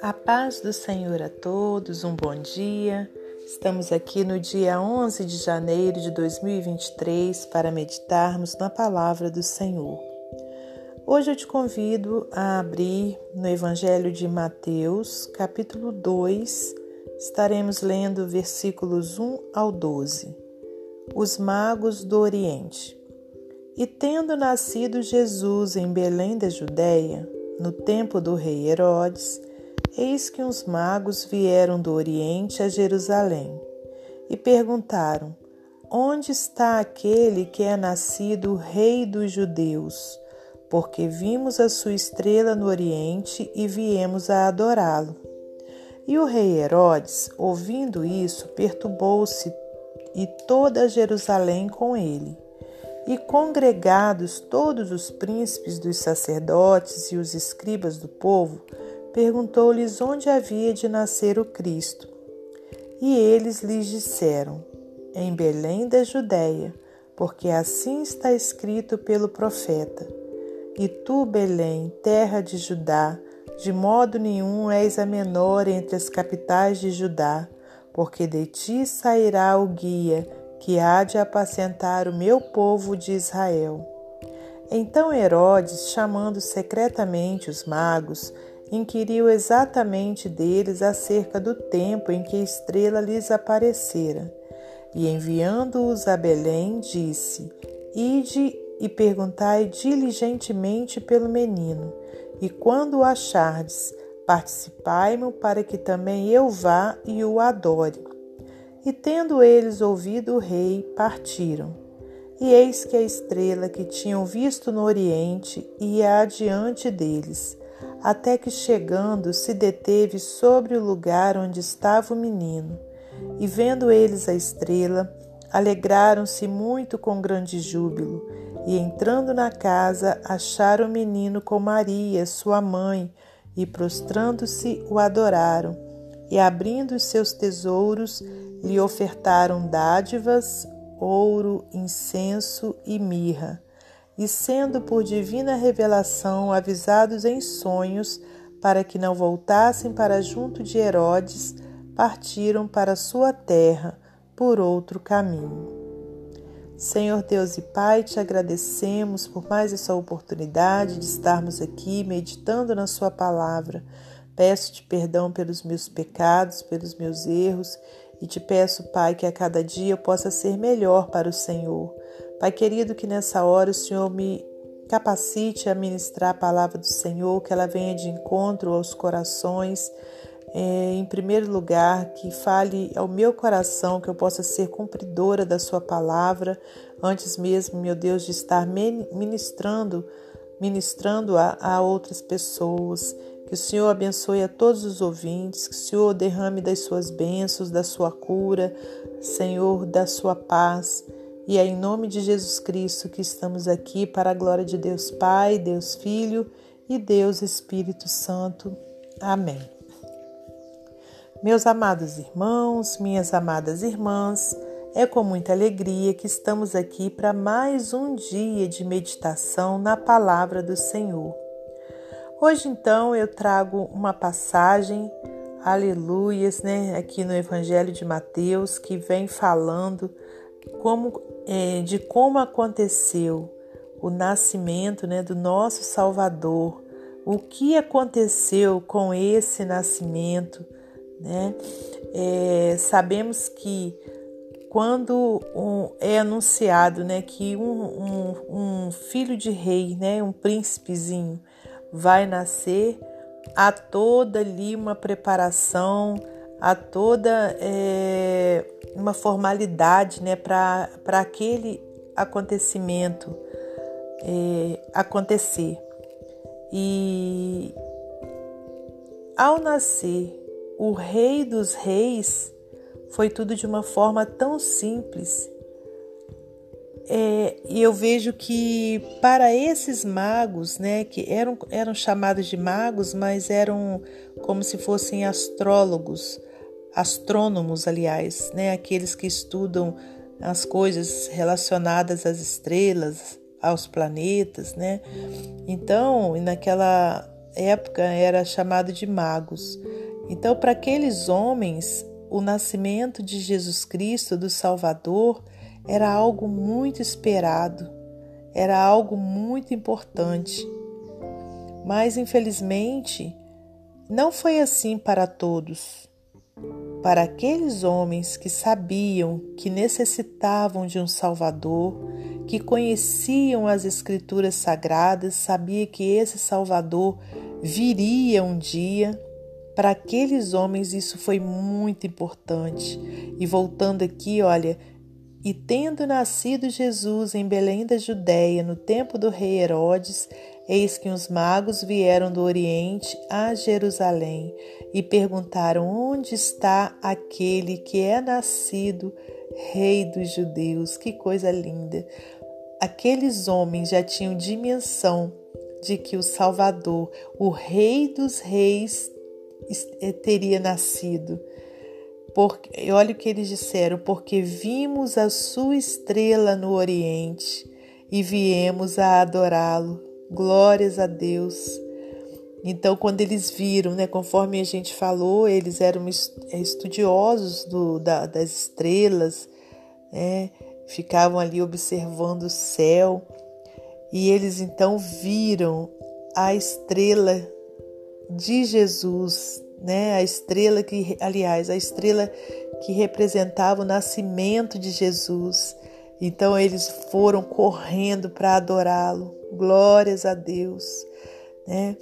A paz do Senhor a todos, um bom dia. Estamos aqui no dia 11 de janeiro de 2023 para meditarmos na palavra do Senhor. Hoje eu te convido a abrir no Evangelho de Mateus, capítulo 2. Estaremos lendo versículos 1 ao 12. Os magos do Oriente. E tendo nascido Jesus em Belém da Judéia, no tempo do rei Herodes, Eis que uns magos vieram do Oriente a Jerusalém e perguntaram: Onde está aquele que é nascido Rei dos Judeus? Porque vimos a sua estrela no Oriente e viemos a adorá-lo. E o rei Herodes, ouvindo isso, perturbou-se e toda Jerusalém com ele. E congregados todos os príncipes dos sacerdotes e os escribas do povo, perguntou-lhes onde havia de nascer o Cristo. E eles lhes disseram: Em Belém da Judéia, porque assim está escrito pelo profeta. E tu, Belém, terra de Judá, de modo nenhum és a menor entre as capitais de Judá, porque de ti sairá o guia que há de apacentar o meu povo de Israel. Então Herodes, chamando secretamente os magos, inquiriu exatamente deles acerca do tempo em que a estrela lhes aparecera. E enviando-os a Belém, disse: Ide e perguntai diligentemente pelo menino, e quando o achardes, participai-mo para que também eu vá e o adore. E tendo eles ouvido o rei, partiram. E eis que a estrela que tinham visto no oriente ia adiante deles até que chegando se deteve sobre o lugar onde estava o menino. E vendo eles a estrela, alegraram-se muito com grande júbilo. E entrando na casa, acharam o menino com Maria, sua mãe, e prostrando-se o adoraram. E abrindo os seus tesouros, lhe ofertaram dádivas, ouro, incenso e mirra e sendo por divina revelação avisados em sonhos para que não voltassem para junto de Herodes, partiram para sua terra por outro caminho. Senhor Deus e Pai, te agradecemos por mais essa oportunidade de estarmos aqui meditando na Sua palavra. Peço-te perdão pelos meus pecados, pelos meus erros e te peço, Pai, que a cada dia eu possa ser melhor para o Senhor. Pai querido, que nessa hora o Senhor me capacite a ministrar a palavra do Senhor, que ela venha de encontro aos corações. É, em primeiro lugar, que fale ao meu coração, que eu possa ser cumpridora da Sua palavra, antes mesmo, meu Deus, de estar ministrando, ministrando a, a outras pessoas. Que o Senhor abençoe a todos os ouvintes, que o Senhor derrame das suas bênçãos, da sua cura, Senhor, da sua paz. E é em nome de Jesus Cristo que estamos aqui para a glória de Deus Pai, Deus Filho e Deus Espírito Santo. Amém. Meus amados irmãos, minhas amadas irmãs, é com muita alegria que estamos aqui para mais um dia de meditação na palavra do Senhor. Hoje, então, eu trago uma passagem, aleluias, né, aqui no Evangelho de Mateus, que vem falando como, é, de como aconteceu o nascimento né, do nosso Salvador, o que aconteceu com esse nascimento. Né? É, sabemos que quando um, é anunciado né, que um, um, um, filho de rei, né, um príncipezinho, vai nascer, há toda ali uma preparação, há toda é, uma formalidade né, para aquele acontecimento é, acontecer. E ao nascer o Rei dos Reis, foi tudo de uma forma tão simples. É, e eu vejo que para esses magos, né, que eram, eram chamados de magos, mas eram como se fossem astrólogos, astrônomos, aliás, né, aqueles que estudam as coisas relacionadas às estrelas, aos planetas, né? Então, naquela época era chamado de magos. Então, para aqueles homens, o nascimento de Jesus Cristo, do Salvador, era algo muito esperado, era algo muito importante. Mas, infelizmente, não foi assim para todos. Para aqueles homens que sabiam que necessitavam de um Salvador, que conheciam as Escrituras Sagradas, sabia que esse Salvador viria um dia. Para aqueles homens isso foi muito importante. E voltando aqui, olha, e tendo nascido Jesus em Belém da Judéia, no tempo do rei Herodes, eis que os magos vieram do Oriente a Jerusalém e perguntaram: Onde está aquele que é nascido Rei dos Judeus? Que coisa linda! Aqueles homens já tinham dimensão de que o Salvador, o Rei dos Reis, eh, teria nascido. Porque, olha o que eles disseram: porque vimos a sua estrela no Oriente e viemos a adorá-lo. Glórias a Deus. Então, quando eles viram, né, conforme a gente falou, eles eram eh, estudiosos do, da, das estrelas, né, ficavam ali observando o céu e eles então viram a estrela de Jesus, né? A estrela que, aliás, a estrela que representava o nascimento de Jesus. Então eles foram correndo para adorá-lo. Glórias a Deus, né?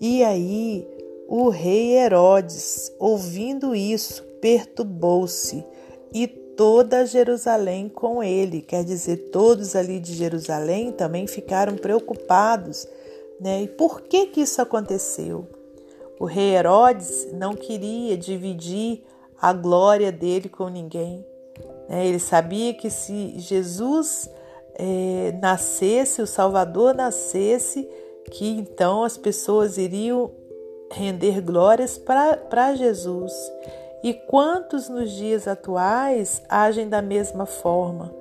E aí o rei Herodes, ouvindo isso, perturbou-se e toda Jerusalém com ele. Quer dizer, todos ali de Jerusalém também ficaram preocupados. Né? E por que, que isso aconteceu? O rei Herodes não queria dividir a glória dele com ninguém. Né? Ele sabia que se Jesus é, nascesse, o Salvador nascesse, que então as pessoas iriam render glórias para Jesus. E quantos nos dias atuais agem da mesma forma,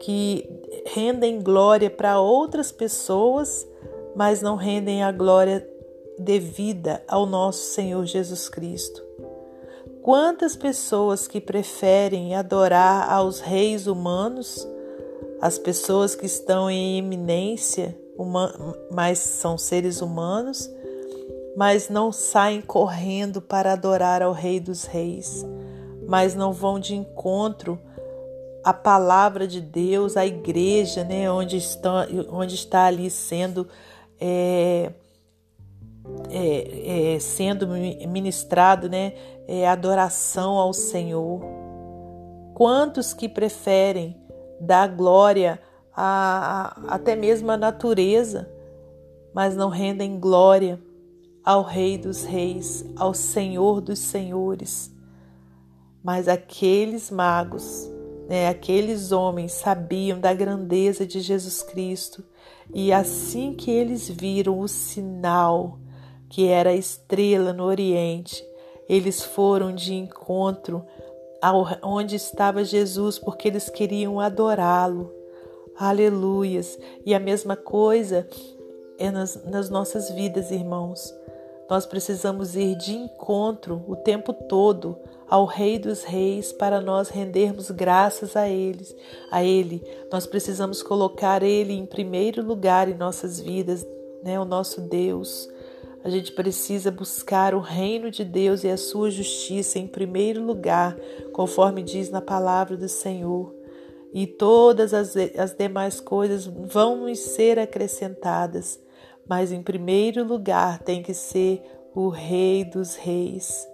que rendem glória para outras pessoas, mas não rendem a glória devida ao nosso Senhor Jesus Cristo? Quantas pessoas que preferem adorar aos reis humanos, as pessoas que estão em eminência, mas são seres humanos, mas não saem correndo para adorar ao Rei dos Reis, mas não vão de encontro à palavra de Deus, à igreja, né, onde, está, onde está ali sendo é, é, é, sendo ministrado, né, é, adoração ao Senhor. Quantos que preferem dar glória a, a, até mesmo à natureza, mas não rendem glória ao Rei dos Reis, ao Senhor dos Senhores. Mas aqueles magos, né, aqueles homens sabiam da grandeza de Jesus Cristo e assim que eles viram o sinal, que era estrela no Oriente, eles foram de encontro onde estava Jesus, porque eles queriam adorá-lo. Aleluias! E a mesma coisa é nas, nas nossas vidas, irmãos. Nós precisamos ir de encontro o tempo todo ao Rei dos Reis para nós rendermos graças a eles, a ele. Nós precisamos colocar ele em primeiro lugar em nossas vidas, né, o nosso Deus. A gente precisa buscar o reino de Deus e a sua justiça em primeiro lugar, conforme diz na palavra do Senhor. E todas as, as demais coisas vão nos ser acrescentadas mas em primeiro lugar tem que ser o Rei dos Reis.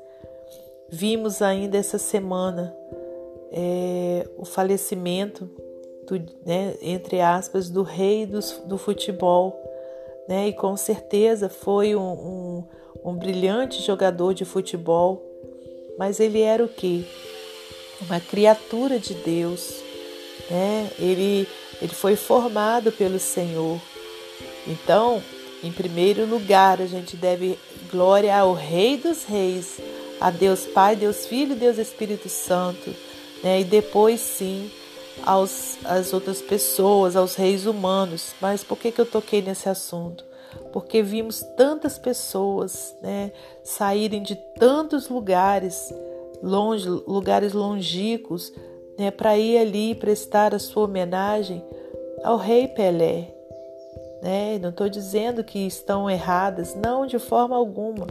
Vimos ainda essa semana é, o falecimento, do, né, entre aspas, do rei do, do futebol, né, e com certeza foi um, um, um brilhante jogador de futebol, mas ele era o que? Uma criatura de Deus, né? Ele, ele foi formado pelo Senhor. Então, em primeiro lugar, a gente deve glória ao Rei dos Reis, a Deus Pai, Deus Filho, Deus Espírito Santo, né? E depois sim aos, às outras pessoas, aos reis humanos. Mas por que, que eu toquei nesse assunto? Porque vimos tantas pessoas né, saírem de tantos lugares, longe, lugares longínquos, né, para ir ali prestar a sua homenagem ao rei Pelé. Né? Não estou dizendo que estão erradas, não, de forma alguma.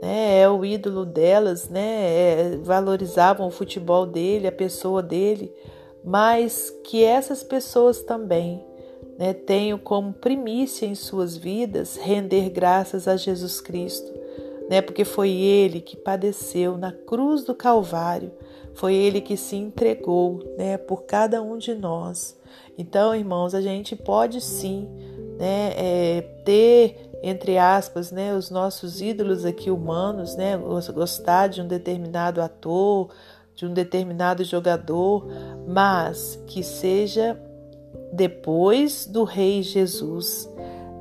Né? É o ídolo delas, né? É, valorizavam o futebol dele, a pessoa dele, mas que essas pessoas também né, tenham como primícia em suas vidas render graças a Jesus Cristo, né, porque foi Ele que padeceu na cruz do Calvário, foi Ele que se entregou né, por cada um de nós. Então, irmãos, a gente pode sim né, é, ter entre aspas, né, os nossos ídolos aqui humanos, né, gostar de um determinado ator, de um determinado jogador, mas que seja depois do Rei Jesus,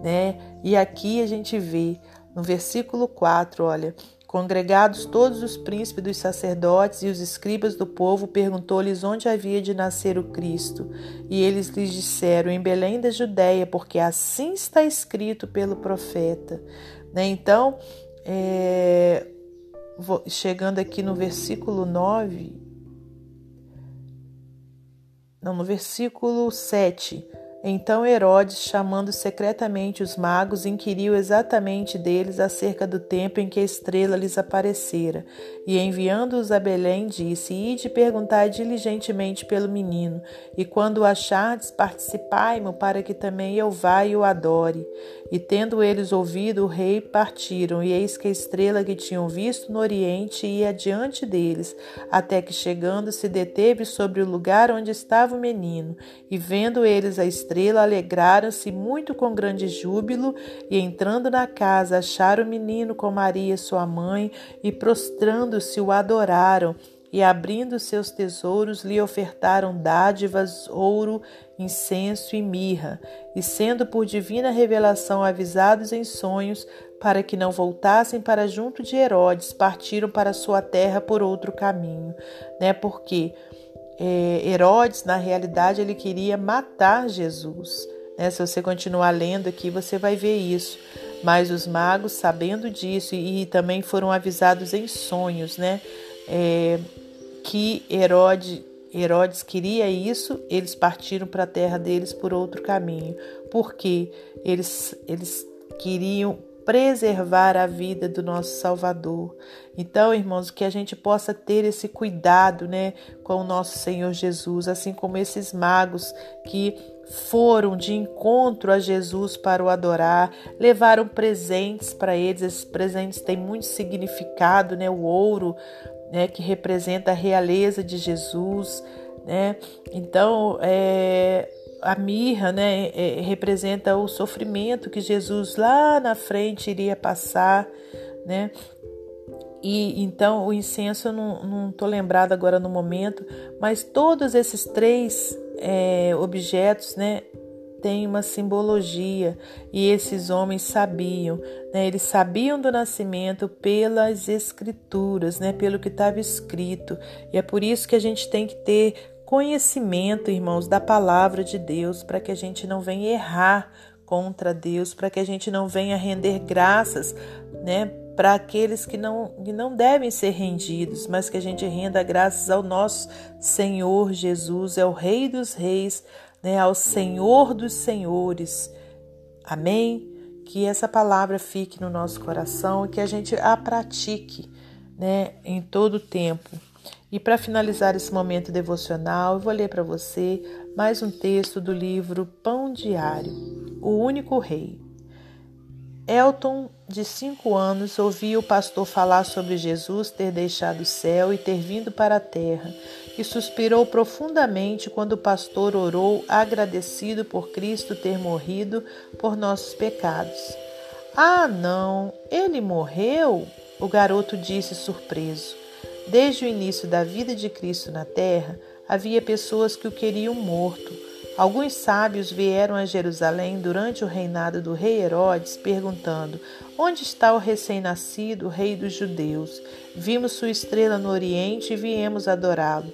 né? E aqui a gente vê no versículo 4, olha, Congregados todos os príncipes dos sacerdotes e os escribas do povo, perguntou-lhes onde havia de nascer o Cristo. E eles lhes disseram: Em Belém da Judéia, porque assim está escrito pelo profeta. Né? Então, é, chegando aqui no versículo 9, não, no versículo 7. Então Herodes, chamando secretamente os magos, inquiriu exatamente deles acerca do tempo em que a estrela lhes aparecera, e enviando-os a Belém, disse: Ide perguntar diligentemente pelo menino, e quando o achardes, participai-mo, para que também eu vá e o adore. E tendo eles ouvido o rei, partiram, e eis que a estrela que tinham visto no oriente ia diante deles, até que chegando se deteve sobre o lugar onde estava o menino, e vendo eles a estrela, alegraram-se muito com grande júbilo, e entrando na casa, acharam o menino com Maria, sua mãe, e prostrando-se o adoraram. E abrindo seus tesouros lhe ofertaram dádivas, ouro, incenso e mirra, e sendo por divina revelação avisados em sonhos, para que não voltassem para junto de Herodes, partiram para sua terra por outro caminho, né? Porque Herodes, na realidade, ele queria matar Jesus. Né? Se você continuar lendo aqui, você vai ver isso. Mas os magos, sabendo disso, e, e também foram avisados em sonhos, né? É, que Herodes, Herodes queria isso, eles partiram para a terra deles por outro caminho, porque eles, eles queriam preservar a vida do nosso Salvador. Então, irmãos, que a gente possa ter esse cuidado, né, com o nosso Senhor Jesus, assim como esses magos que foram de encontro a Jesus para o adorar, levaram presentes para eles. Esses presentes têm muito significado, né? O ouro, né, que representa a realeza de Jesus, né? Então, é, a mirra, né, é, representa o sofrimento que Jesus lá na frente iria passar, né? E então o incenso eu não estou lembrado agora no momento, mas todos esses três é, objetos, né, tem uma simbologia e esses homens sabiam, né? eles sabiam do nascimento pelas escrituras, né? pelo que estava escrito, e é por isso que a gente tem que ter conhecimento, irmãos, da palavra de Deus, para que a gente não venha errar contra Deus, para que a gente não venha render graças, né? Para aqueles que não, que não devem ser rendidos, mas que a gente renda graças ao nosso Senhor Jesus, é o Rei dos Reis, né, ao Senhor dos Senhores. Amém? Que essa palavra fique no nosso coração e que a gente a pratique né, em todo o tempo. E para finalizar esse momento devocional, eu vou ler para você mais um texto do livro Pão Diário, O Único Rei. Elton, de cinco anos, ouvia o pastor falar sobre Jesus ter deixado o céu e ter vindo para a terra e suspirou profundamente quando o pastor orou, agradecido por Cristo ter morrido por nossos pecados. Ah, não, ele morreu? O garoto disse surpreso. Desde o início da vida de Cristo na terra, havia pessoas que o queriam morto. Alguns sábios vieram a Jerusalém durante o reinado do rei Herodes, perguntando: Onde está o recém-nascido, rei dos judeus? Vimos sua estrela no Oriente e viemos adorá-lo.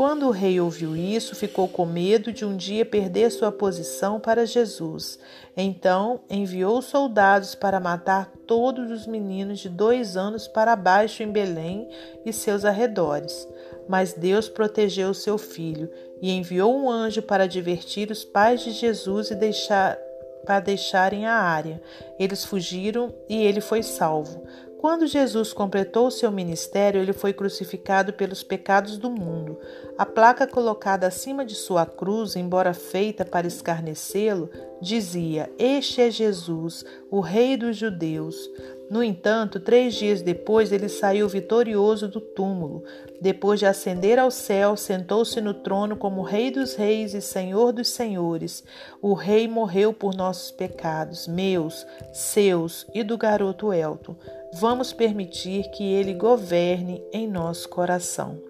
Quando o rei ouviu isso, ficou com medo de um dia perder sua posição para Jesus. Então enviou soldados para matar todos os meninos de dois anos para baixo em Belém e seus arredores. Mas Deus protegeu seu filho e enviou um anjo para divertir os pais de Jesus e deixar para deixarem a área. Eles fugiram e ele foi salvo. Quando Jesus completou seu ministério, ele foi crucificado pelos pecados do mundo. A placa colocada acima de sua cruz, embora feita para escarnecê-lo, dizia: Este é Jesus, o Rei dos Judeus. No entanto, três dias depois, ele saiu vitorioso do túmulo. Depois de ascender ao céu, sentou-se no trono como Rei dos Reis e Senhor dos Senhores. O Rei morreu por nossos pecados, meus, seus e do garoto Elton. Vamos permitir que ele governe em nosso coração.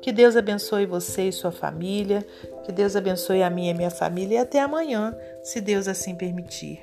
Que Deus abençoe você e sua família. Que Deus abençoe a minha e minha família. E até amanhã, se Deus assim permitir.